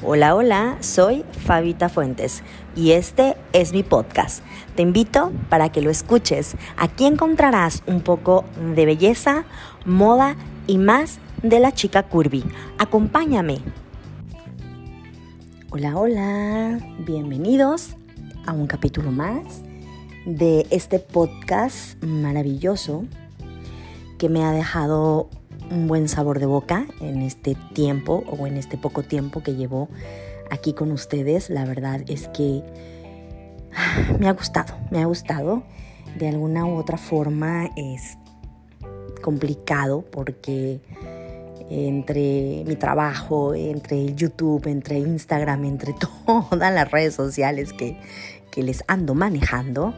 Hola, hola, soy Fabita Fuentes y este es mi podcast. Te invito para que lo escuches. Aquí encontrarás un poco de belleza, moda y más de la chica curvy. Acompáñame. Hola, hola, bienvenidos a un capítulo más de este podcast maravilloso que me ha dejado un buen sabor de boca en este tiempo o en este poco tiempo que llevo aquí con ustedes. La verdad es que ah, me ha gustado, me ha gustado. De alguna u otra forma es complicado porque entre mi trabajo, entre YouTube, entre Instagram, entre todas las redes sociales que, que les ando manejando,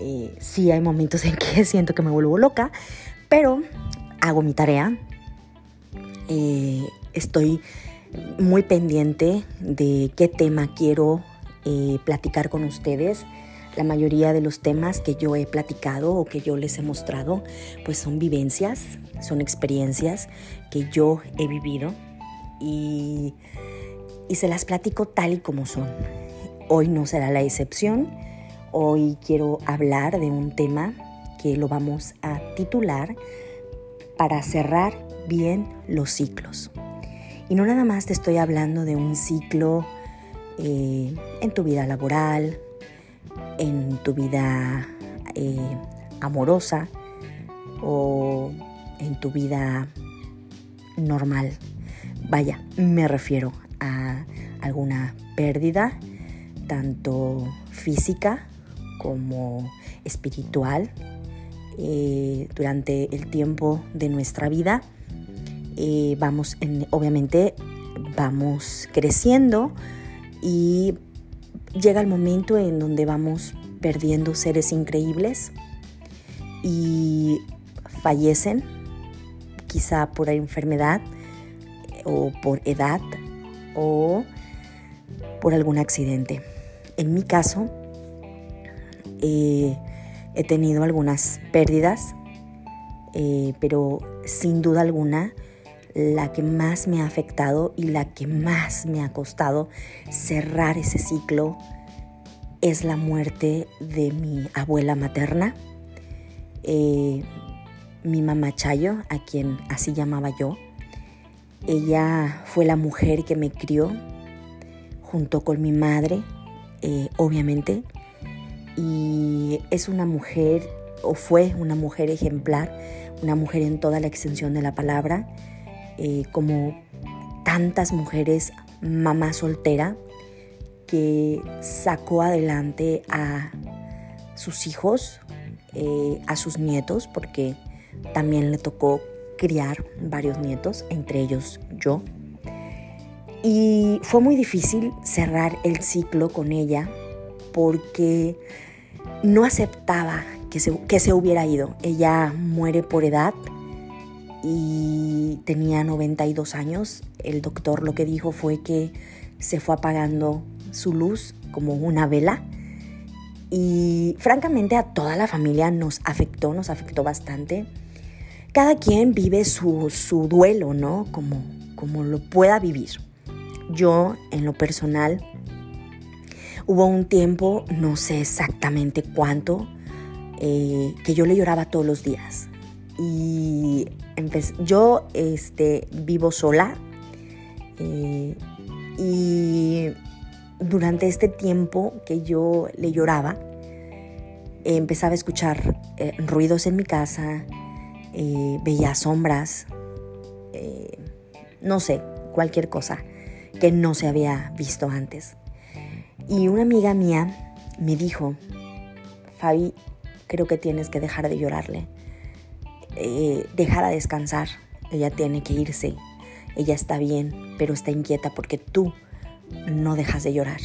eh, sí hay momentos en que siento que me vuelvo loca, pero hago mi tarea, eh, estoy muy pendiente de qué tema quiero eh, platicar con ustedes. La mayoría de los temas que yo he platicado o que yo les he mostrado, pues son vivencias, son experiencias que yo he vivido y, y se las platico tal y como son. Hoy no será la excepción. Hoy quiero hablar de un tema que lo vamos a titular para cerrar bien los ciclos. Y no nada más te estoy hablando de un ciclo eh, en tu vida laboral, en tu vida eh, amorosa o en tu vida normal. Vaya, me refiero a alguna pérdida, tanto física como espiritual, eh, durante el tiempo de nuestra vida eh, vamos, obviamente, vamos creciendo y llega el momento en donde vamos perdiendo seres increíbles y fallecen, quizá por enfermedad o por edad o por algún accidente. En mi caso, eh, he tenido algunas pérdidas, eh, pero sin duda alguna, la que más me ha afectado y la que más me ha costado cerrar ese ciclo es la muerte de mi abuela materna, eh, mi mamá Chayo, a quien así llamaba yo. Ella fue la mujer que me crió junto con mi madre, eh, obviamente, y es una mujer, o fue una mujer ejemplar, una mujer en toda la extensión de la palabra eh, como tantas mujeres mamá soltera que sacó adelante a sus hijos, eh, a sus nietos, porque también le tocó criar varios nietos, entre ellos yo. Y fue muy difícil cerrar el ciclo con ella porque no aceptaba que que se hubiera ido. Ella muere por edad, y tenía 92 años. El doctor lo que dijo fue que se fue apagando su luz como una vela y francamente a toda la familia nos afectó, nos afectó bastante. Cada quien vive su, su duelo, ¿no? Como, como lo pueda vivir. Yo, en lo personal, hubo un tiempo, no sé exactamente cuánto, eh, que yo le lloraba todos los días. Y yo este, vivo sola eh, y durante este tiempo que yo le lloraba, empezaba a escuchar eh, ruidos en mi casa, veía sombras, no sé, cualquier cosa que no se había visto antes. Y una amiga mía me dijo, Fabi, creo que tienes que dejar de llorarle eh, dejara descansar. Ella tiene que irse. Ella está bien, pero está inquieta porque tú no dejas de llorar.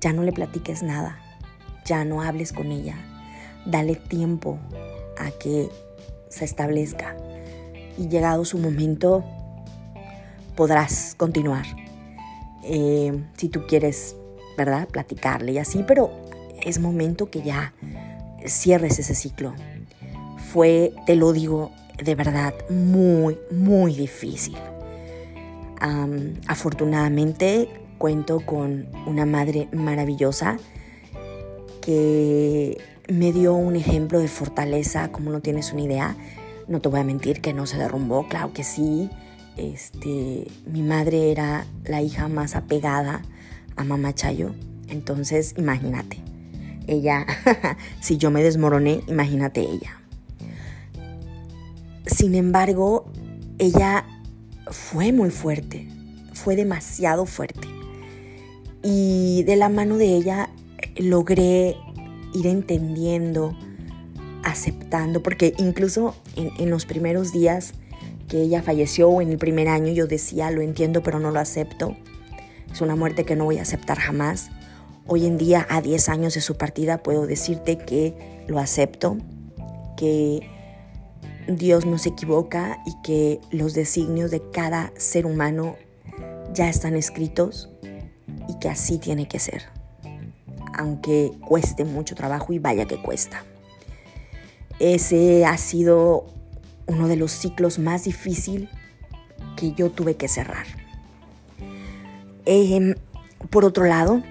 Ya no le platiques nada. Ya no hables con ella. Dale tiempo a que se establezca. Y llegado su momento, podrás continuar. Eh, si tú quieres, ¿verdad? Platicarle y así, pero es momento que ya cierres ese ciclo fue, te lo digo de verdad, muy, muy difícil. afortunadamente cuento con una madre maravillosa que me dio un ejemplo de fortaleza como no tienes una idea. No te voy a mentir que no se derrumbó, claro que sí. Este, mi madre era la hija más apegada a mamá Chayo. Entonces, imagínate. Ella, si yo me desmoroné, imagínate ella. Sin embargo, ella fue muy fuerte, fue demasiado fuerte. Y de la mano de ella logré ir entendiendo, aceptando, porque incluso en, los primeros días que ella falleció o en el primer año yo decía, lo entiendo, pero no lo acepto. Es una muerte que no voy a aceptar jamás. Hoy en día, a 10 años de su partida, puedo decirte que lo acepto, que Dios no se equivoca y que los designios de cada ser humano ya están escritos y que así tiene que ser, aunque cueste mucho trabajo y vaya que cuesta. Ese ha sido uno de los ciclos más difíciles que yo tuve que cerrar. Em, por otro lado,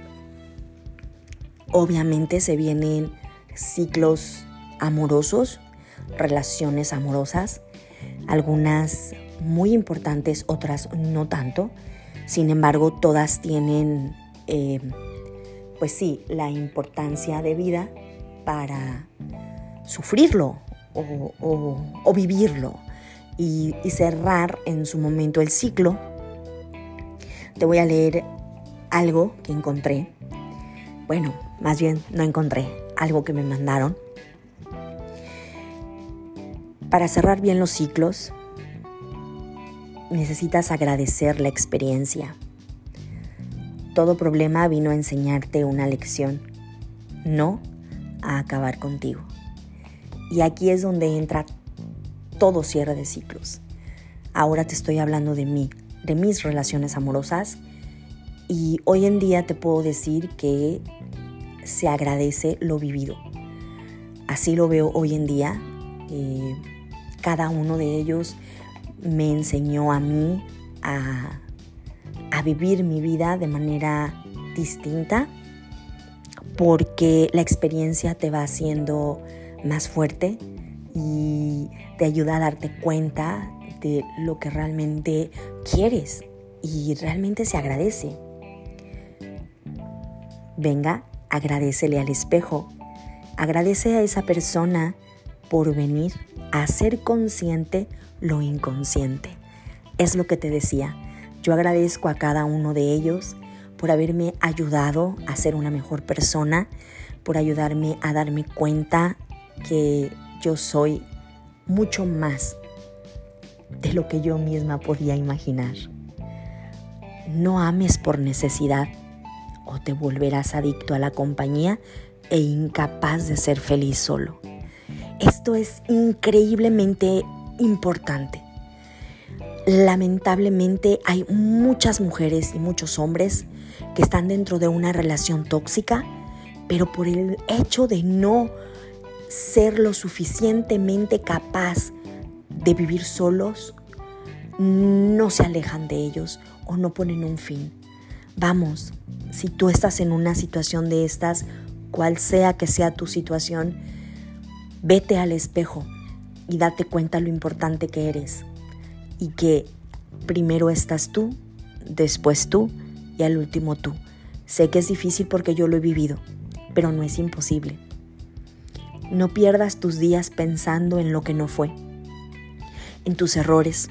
obviamente se vienen ciclos amorosos relaciones amorosas, algunas muy importantes, otras no tanto. Sin embargo, todas tienen, eh, pues sí, la importancia de vida para sufrirlo o, vivirlo y cerrar en su momento el ciclo. Te voy a leer algo que encontré. Bueno, más bien no encontré, algo que me mandaron para cerrar bien los ciclos, necesitas agradecer la experiencia. Todo problema vino a enseñarte una lección, no a acabar contigo. Y aquí es donde entra todo cierre de ciclos. Ahora te estoy hablando de mí, mis relaciones amorosas. Y hoy en día te puedo decir que se agradece lo vivido. Así lo veo hoy en día. Eh, cada uno de ellos me enseñó a mí a, vivir mi vida de manera distinta porque la experiencia te va haciendo más fuerte y te ayuda a darte cuenta de lo que realmente quieres y realmente se agradece. Venga, agradecele al espejo, agradece a esa persona por venir hacer consciente lo inconsciente. Es lo que te decía. Yo agradezco a cada uno de ellos por haberme ayudado a ser una mejor persona, por ayudarme a darme cuenta que yo soy mucho más de lo que yo misma podía imaginar. No ames por necesidad o te volverás adicto a la compañía e incapaz de ser feliz solo. Esto es increíblemente importante. Lamentablemente hay muchas mujeres y muchos hombres que están dentro de una relación tóxica, pero por el hecho de no ser lo suficientemente capaz de vivir solos, no se alejan de ellos o no ponen un fin. Vamos, si tú estás en una situación de estas, cual sea que sea tu situación, Vete al espejo y date cuenta lo importante que eres y que primero estás tú, después tú y al último tú. Sé que es difícil porque yo lo he vivido, pero no es imposible. No pierdas tus días pensando en lo que no fue, en tus errores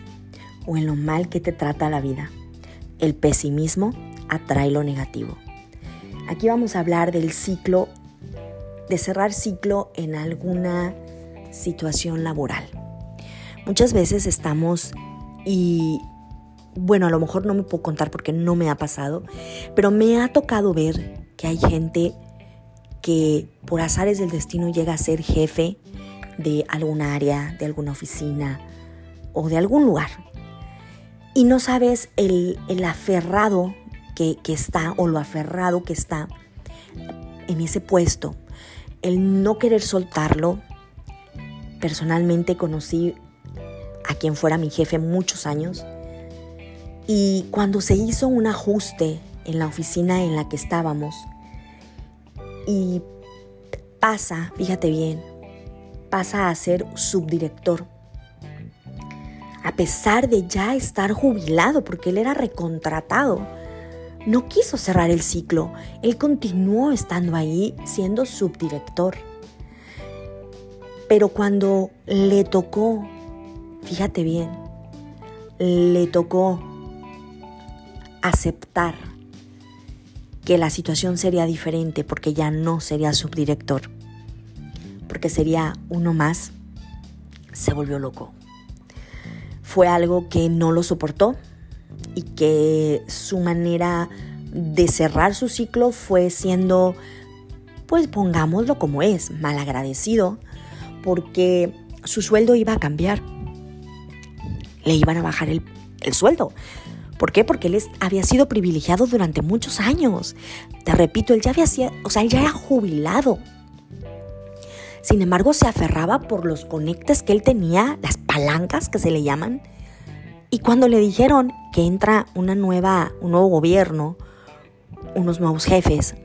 o en lo mal que te trata la vida. El pesimismo atrae lo negativo. Aquí vamos a hablar del ciclo de cerrar ciclo en alguna situación laboral. Muchas veces estamos y bueno, a lo mejor no me puedo contar porque no me ha pasado, pero me ha tocado ver que hay gente que por azares del destino llega a ser jefe de alguna área, de alguna oficina o de algún lugar. Y no sabes el, aferrado que, que está o lo aferrado que está en ese puesto el no querer soltarlo, personalmente conocí a quien fuera mi jefe muchos años y cuando se hizo un ajuste en la oficina en la que estábamos y pasa, fíjate bien, pasa a ser subdirector. A pesar de ya estar jubilado, porque él era recontratado, no quiso cerrar el ciclo. Él continuó estando ahí siendo subdirector. Pero cuando le tocó, fíjate bien, le tocó aceptar que la situación sería diferente porque ya no sería subdirector, porque sería uno más, se volvió loco. Fue algo que no lo soportó y que su manera de cerrar su ciclo fue siendo, pues pongámoslo como es, malagradecido, porque su sueldo iba a cambiar. Le iban a bajar el, el sueldo. ¿Por qué? Porque él había sido privilegiado durante muchos años. Te repito, él ya había sido, o sea, él ya era jubilado. Sin embargo, se aferraba por los conectes que él tenía, las palancas que se le llaman. Y cuando le dijeron que entra una nueva, un nuevo gobierno, unos nuevos jefes,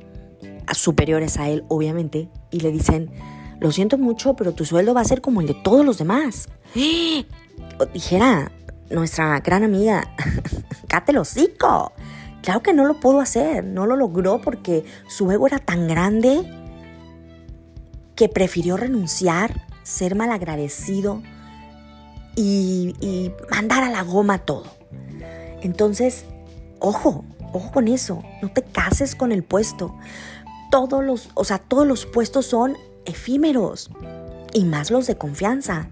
superiores a él, obviamente, y le dicen, lo siento mucho, pero tu sueldo va a ser como el de todos los demás. Dijera nuestra gran amiga cállate el Claro que no lo pudo hacer, no lo logró porque su ego era tan grande que prefirió renunciar, ser malagradecido y, y mandar a la goma todo. Entonces, ojo, ojo con eso, no te cases con el puesto. Todos los, o sea, todos los puestos son efímeros y más los de confianza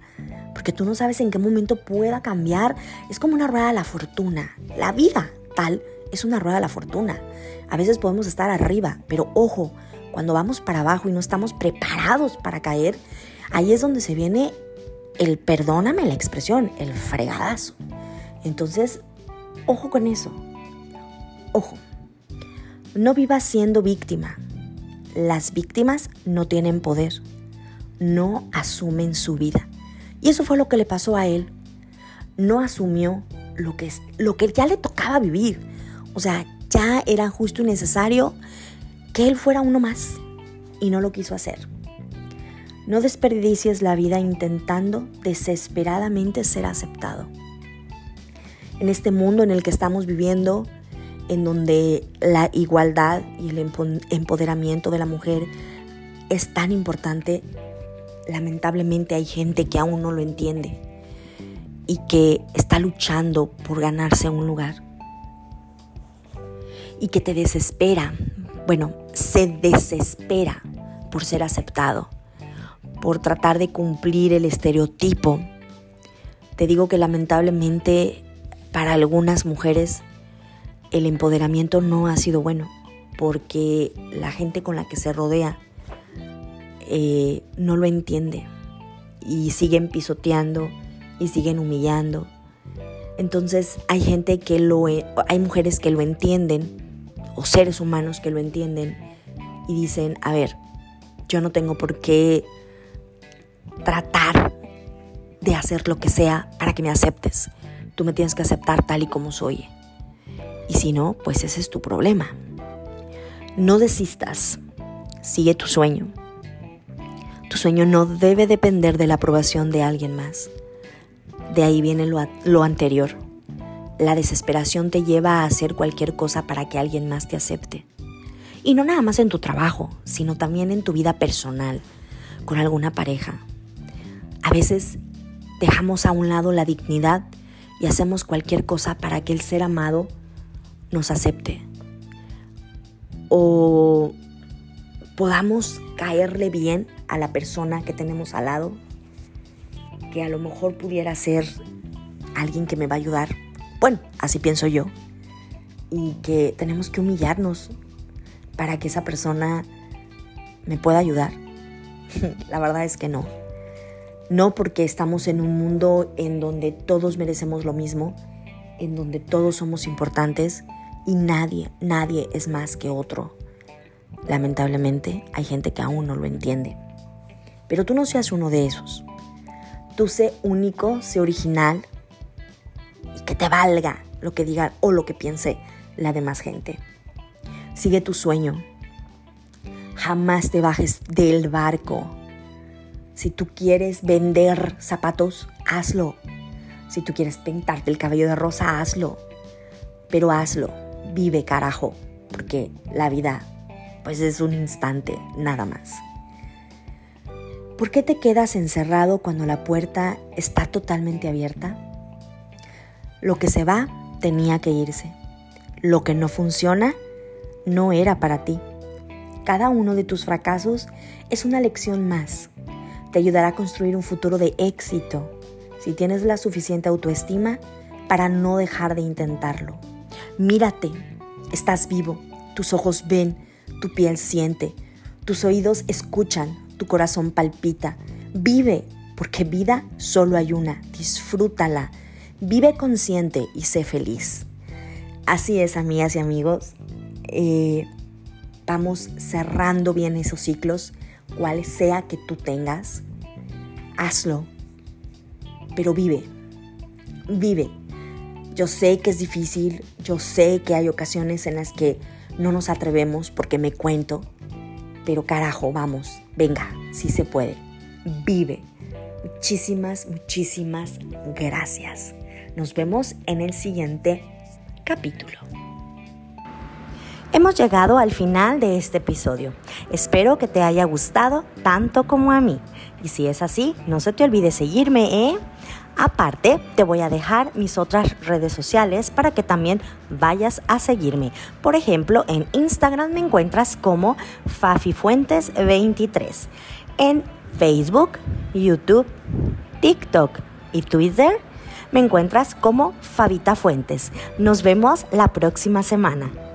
porque tú no sabes en qué momento pueda cambiar. Es como una rueda de la fortuna. La vida tal es una rueda de la fortuna. A veces podemos estar arriba, pero ojo, cuando vamos para abajo y no estamos preparados para caer, ahí es donde se viene el, perdóname la expresión, el fregadazo. Entonces, ojo con eso. Ojo. No vivas siendo víctima. Las víctimas no tienen poder. No asumen su vida. Y eso fue lo que le pasó a él. No asumió lo que, lo que ya le tocaba vivir. O sea, ya era justo y necesario que él fuera uno más. Y no lo quiso hacer. No desperdicies la vida intentando desesperadamente ser aceptado. En este mundo en el que estamos viviendo, en donde la igualdad y el empoderamiento de la mujer es tan importante, lamentablemente hay gente que aún no lo entiende y que está luchando por ganarse un lugar y que te desespera, bueno, se desespera por ser aceptado, por tratar de cumplir el estereotipo. Te digo que lamentablemente para algunas mujeres el empoderamiento no ha sido bueno, porque la gente con la que se rodea eh, no lo entiende y siguen pisoteando y siguen humillando. Entonces hay gente que lo, hay mujeres que lo entienden o seres humanos que lo entienden y dicen, a ver, yo no tengo por qué tratar de hacer lo que sea para que me aceptes. Tú me tienes que aceptar tal y como soy. Y si no, pues ese es tu problema. No desistas. Sigue tu sueño. Tu sueño no debe depender de la aprobación de alguien más. De ahí viene lo, anterior. La desesperación te lleva a hacer cualquier cosa para que alguien más te acepte. Y no nada más en tu trabajo, sino también en tu vida personal, con alguna pareja. A veces dejamos a un lado la dignidad y hacemos cualquier cosa para que el ser amado nos acepte. O podamos caerle bien a la persona que tenemos al lado, que a lo mejor pudiera ser alguien que me va a ayudar. Bueno, así pienso yo. Y que tenemos que humillarnos para que esa persona me pueda ayudar. la verdad es que no. No porque estamos en un mundo en donde todos merecemos lo mismo, en donde todos somos importantes y nadie, nadie es más que otro. Lamentablemente hay gente que aún no lo entiende. Pero tú no seas uno de esos. Tú sé único, sé original que te valga lo que diga o lo que piense la demás gente. Sigue tu sueño. Jamás te bajes del barco. Si tú quieres vender zapatos, hazlo. Si tú quieres pintarte el cabello de rosa, hazlo. Pero hazlo. Vive, carajo. Porque la vida, pues es un instante, nada más. ¿Por qué te quedas encerrado cuando la puerta está totalmente abierta? Lo que se va tenía que irse. Lo que no funciona no era para ti. Cada uno de tus fracasos es una lección más te ayudará a construir un futuro de éxito si tienes la suficiente autoestima para no dejar de intentarlo. Mírate, estás vivo, tus ojos ven, tu piel siente, tus oídos escuchan, tu corazón palpita. Vive, porque vida solo hay una, disfrútala, vive consciente y sé feliz. Así es, amigas y amigos, eh, vamos cerrando bien esos ciclos cual sea que tú tengas, hazlo, pero vive, vive. Yo sé que es difícil, yo sé que hay ocasiones en las que no nos atrevemos porque me cuento, pero carajo, vamos, venga, sí se puede, vive. Muchísimas, muchísimas gracias. Nos vemos en el siguiente capítulo. Hemos llegado al final de este episodio. Espero que te haya gustado tanto como a mí. Y si es así, no se te olvide seguirme, ¿eh? Aparte, te voy a dejar mis otras redes sociales para que también vayas a seguirme. Por ejemplo, en Instagram me encuentras como FafiFuentes23. En Facebook, YouTube, TikTok y Twitter me encuentras como Fabita Fuentes. Nos vemos la próxima semana.